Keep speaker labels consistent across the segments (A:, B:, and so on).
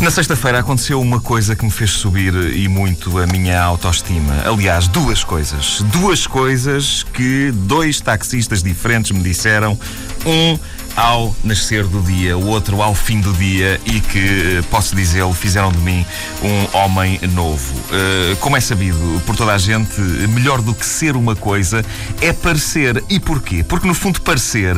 A: Na sexta-feira aconteceu uma coisa que me fez subir e muito a minha autoestima. Aliás, duas coisas. Duas coisas que dois taxistas diferentes me disseram. Um ao nascer do dia, o outro ao fim do dia e que, eh, posso dizê-lo, fizeram de mim um homem novo. Uh, como é sabido por toda a gente, melhor do que ser uma coisa é parecer. E porquê? Porque no fundo parecer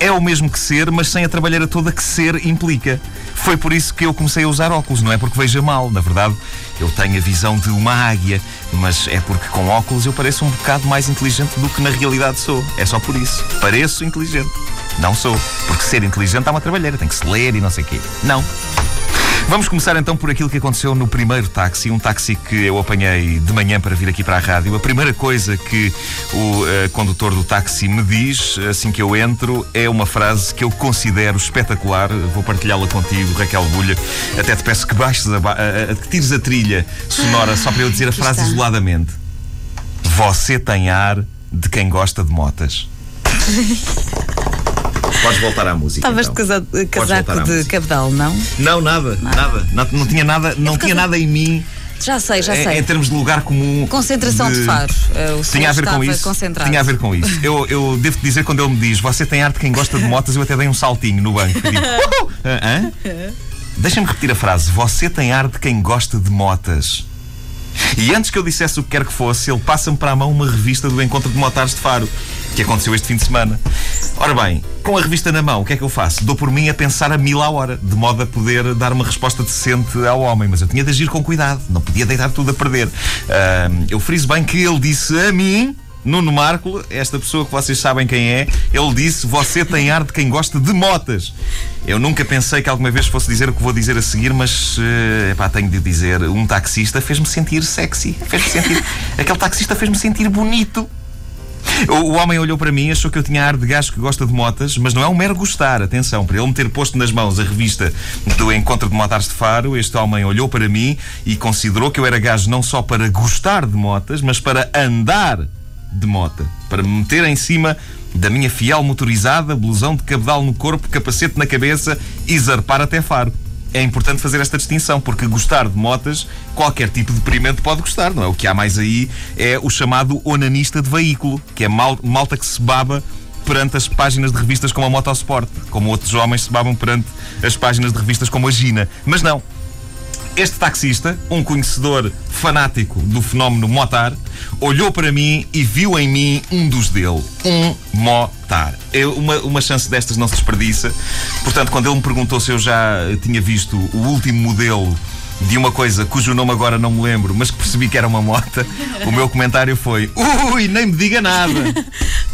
A: é o mesmo que ser, mas sem a trabalheira toda que ser implica. Foi por isso que eu comecei a usar óculos, não é porque veja mal, na verdade, eu tenho a visão de uma águia, mas é porque com óculos eu pareço um bocado mais inteligente do que na realidade sou. É só por isso. Pareço inteligente. Não sou. Porque ser inteligente há uma trabalheira, tem que se ler e não sei o quê. Não. Vamos começar então por aquilo que aconteceu no primeiro táxi, um táxi que eu apanhei de manhã para vir aqui para a rádio. A primeira coisa que o uh, condutor do táxi me diz assim que eu entro é uma frase que eu considero espetacular. Vou partilhá-la contigo, Raquel Bulha. Até te peço que baixes a, a, a, que tires a trilha sonora só para eu dizer a frase está. isoladamente. Você tem ar de quem gosta de motas. Podes voltar à música.
B: Estavas então. de casaco de cabedal, não?
A: Não, nada, nada. nada. Não, não, tinha nada, não tinha nada em mim.
B: Já sei, já sei.
A: Em, em termos de lugar comum.
B: Concentração de, de faro.
A: Uh, tinha a ver com isso.
B: Concentrado.
A: Tinha a ver com isso. Eu, eu devo dizer, quando ele me diz, você tem arte quem gosta de motas, eu até dei um saltinho no banco. Digo, uh, uh, Deixa-me repetir a frase. Você tem ar de quem gosta de motas. E antes que eu dissesse o que quer que fosse, ele passa-me para a mão uma revista do Encontro de Motares de Faro, que aconteceu este fim de semana. Ora bem, com a revista na mão, o que é que eu faço? Dou por mim a pensar a mil à hora, de modo a poder dar uma resposta decente ao homem, mas eu tinha de agir com cuidado, não podia deitar tudo a perder. Uh, eu friso bem que ele disse a mim Nuno Marco, esta pessoa que vocês sabem quem é, ele disse: Você tem ar de quem gosta de motas. Eu nunca pensei que alguma vez fosse dizer o que vou dizer a seguir, mas uh, epá, tenho de dizer: um taxista fez-me sentir sexy. Fez-me sentir. Aquele taxista fez-me sentir bonito. O, homem olhou para mim, achou que eu tinha ar de gajo que gosta de motas, mas não é um mero gostar, atenção, para ele me ter posto nas mãos a revista do Encontro de Motares de Faro, este homem olhou para mim e considerou que eu era gajo não só para gostar de motas, mas para andar de mota, para me meter em cima da minha fiel motorizada, blusão de cabedal no corpo, capacete na cabeça e zarpar até Faro. É importante fazer esta distinção, porque gostar de motas, qualquer tipo de experimento pode gostar, não é? O que há mais aí é o chamado onanista de veículo, que é mal, malta que se baba perante as páginas de revistas como a Motosport, como outros homens se babam perante as páginas de revistas como a Gina. Mas não, este taxista, um conhecedor fanático do fenómeno motar, olhou para mim e viu em mim um dos dele, um motar. Eu, uma, uma chance destas não se desperdiça. Portanto, quando ele me perguntou se eu já tinha visto o último modelo de uma coisa cujo nome agora não me lembro, mas que percebi que era uma mota, o meu comentário foi: Ui, nem me diga nada.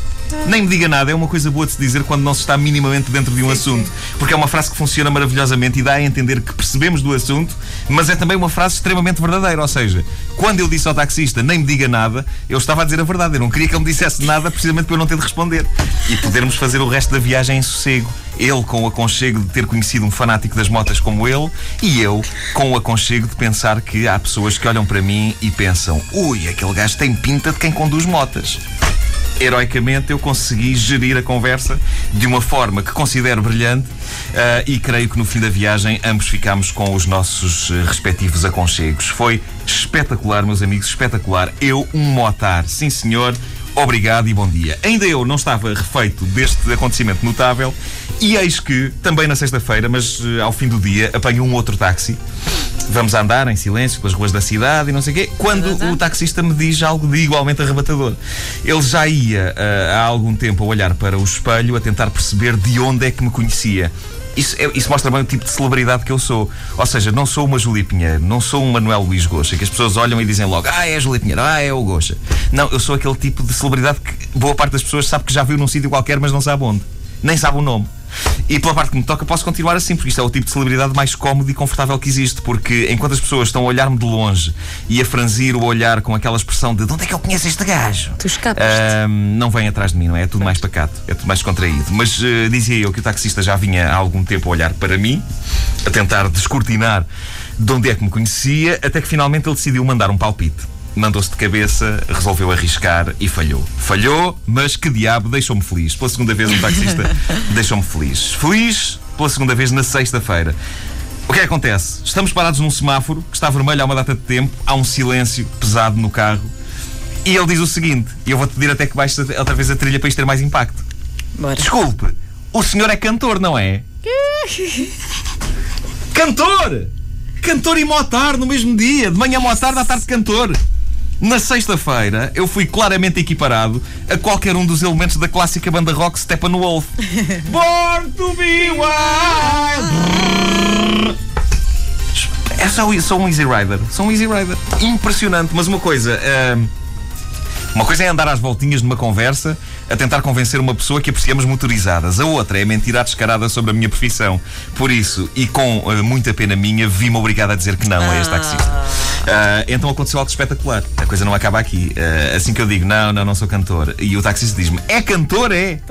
A: Nem me diga nada, é uma coisa boa de se dizer quando não se está minimamente dentro de um sim, assunto. Sim. Porque é uma frase que funciona maravilhosamente e dá a entender que percebemos do assunto, mas é também uma frase extremamente verdadeira. Ou seja, quando eu disse ao taxista nem me diga nada, eu estava a dizer a verdade. Eu não queria que ele me dissesse nada precisamente para eu não ter de responder. E podermos fazer o resto da viagem em sossego. Ele com o aconchego de ter conhecido um fanático das motas como ele, e eu com o aconchego de pensar que há pessoas que olham para mim e pensam: ui, aquele gajo tem pinta de quem conduz motas heroicamente eu consegui gerir a conversa de uma forma que considero brilhante uh, e creio que no fim da viagem ambos ficámos com os nossos uh, respectivos aconchegos. Foi espetacular, meus amigos, espetacular. Eu, um motar, sim senhor, obrigado e bom dia. Ainda eu não estava refeito deste acontecimento notável e eis que, também na sexta-feira, mas uh, ao fim do dia, apanho um outro táxi Vamos andar em silêncio pelas ruas da cidade e não sei o quê. Quando o taxista me diz algo de igualmente arrebatador. Ele já ia uh, há algum tempo a olhar para o espelho a tentar perceber de onde é que me conhecia. Isso, é, isso, mostra bem o tipo de celebridade que eu sou. Ou seja, não sou uma Julie Pinheiro, não sou um Manuel Luís Goxa, que as pessoas olham e dizem logo, ah, é a Julie Pinheiro, ah, é o Goxa. Não, eu sou aquele tipo de celebridade que boa parte das pessoas sabe que já viu num sítio qualquer, mas não sabe onde. Nem sabe o nome. E pela parte que me toca, posso continuar assim, porque isto é o tipo de celebridade mais cómodo e confortável que existe. Porque enquanto as pessoas estão a olhar-me de longe e a franzir o olhar com aquela expressão de de onde é que eu conheço este gajo?
B: Tu escapas.
A: Uh, não vem atrás de mim, não é? É tudo mais pacato, é tudo mais contraído. Mas uh, dizia eu que o taxista já vinha há algum tempo a olhar para mim, a tentar descortinar de onde é que me conhecia, até que finalmente ele decidiu mandar um palpite mandou-se de cabeça, resolveu arriscar e falhou. Falhou, mas que diabo, deixou-me feliz. Pela segunda vez um taxista deixou-me feliz. Feliz pela segunda vez na sexta-feira. O que é que acontece? Estamos parados num semáforo que está vermelho há uma data de tempo, há um silêncio pesado no carro e ele diz o seguinte: e eu vou-te pedir até que baixes outra vez a trilha para isto ter mais impacto.
B: Bora.
A: Desculpe, o senhor é cantor, não é? cantor! Cantor e motar no mesmo dia, de manhã motar, da tarde cantor. Na sexta-feira, eu fui claramente equiparado a qualquer um dos elementos da clássica banda rock Steppenwolf. Born to be wild! É só, um Easy Rider. Sou um Easy Rider. Impressionante, mas uma coisa. Uh, uma coisa é andar às voltinhas numa conversa a tentar convencer uma pessoa que apreciamos motorizadas. A outra é mentir à descarada sobre a minha profissão. Por isso, e com uh, muita pena minha, vi-me obrigado a dizer que não a este ah. taxista. Uh, então aconteceu algo espetacular. A coisa não acaba aqui. Uh, assim que eu digo, não, não, não sou cantor. E o taxista diz-me, é cantor, é?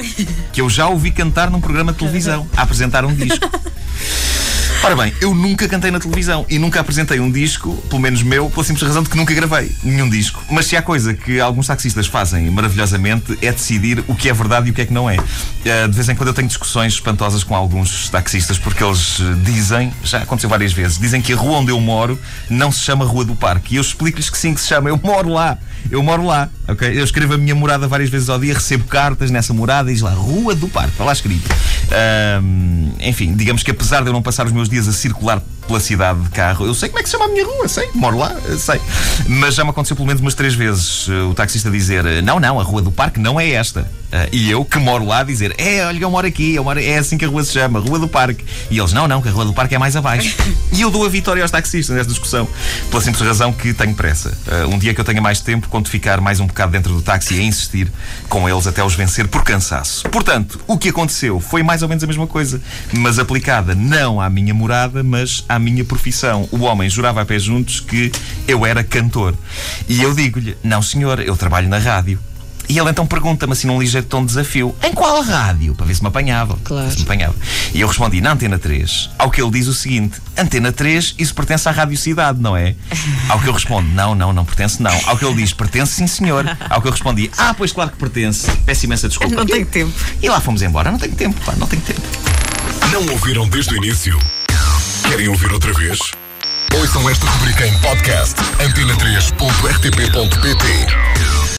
A: Que eu já ouvi cantar num programa de televisão, a apresentar um disco. Ora bem, eu nunca cantei na televisão e nunca apresentei um disco, pelo menos meu, pela simples razão de que nunca gravei nenhum disco. Mas se há coisa que alguns taxistas fazem maravilhosamente é decidir o que é verdade e o que é que não é. Eh, de vez em quando eu tenho discussões espantosas com alguns taxistas porque eles eh, dizem, já aconteceu várias vezes, dizem que a rua onde eu moro não se chama Rua do Parque. E eu explico-lhes que sim, que se chama. Eu moro lá. Eu moro lá, ok? Eu escrevo a minha morada várias vezes ao dia, recebo cartas nessa morada e diz lá Rua do Parque, está lá escrito. Um, enfim, digamos que apesar de eu não passar os meus dias a circular pela cidade de carro. Eu sei como é que se chama a minha rua, sei, moro lá, sei. Mas já me aconteceu pelo menos umas três vezes uh, o taxista dizer: Não, não, a rua do parque não é esta. E eu, que moro lá, dizer: É, olha, eu moro aqui, eu moro, é assim que a rua se chama, Rua do Parque. E eles: Não, não, que a Rua do Parque é mais abaixo. e eu dou a vitória aos taxistas nesta discussão, pela simples razão que tenho pressa. Um dia que eu tenha mais tempo, quando ficar mais um bocado dentro do táxi, a insistir com eles até os vencer por cansaço. Portanto, o que aconteceu foi mais ou menos a mesma coisa, mas aplicada não à minha morada, mas à minha profissão. O homem jurava a pé juntos que eu era cantor. E eu digo-lhe: Não, senhor, eu trabalho na rádio. E ele então pergunta-me assim num ligeiro tom de desafio: Em qual rádio? Para ver se me apanhava.
B: Claro.
A: Se me apanhava. E eu respondi: Na Antena 3. Ao que ele diz o seguinte: Antena 3, isso pertence à Rádio Cidade, não é? Ao que eu respondo: Não, não, não pertence, não. Ao que ele diz: Pertence, sim, senhor. Ao que eu respondi: Ah, pois claro que pertence. Peço imensa desculpa.
B: Não tenho tempo.
A: E lá fomos embora. Não tenho tempo, pá, não tenho tempo.
C: Não ouviram desde o início? Querem ouvir outra vez? Ouçam esta rubrica em podcast antena3.rtp.pt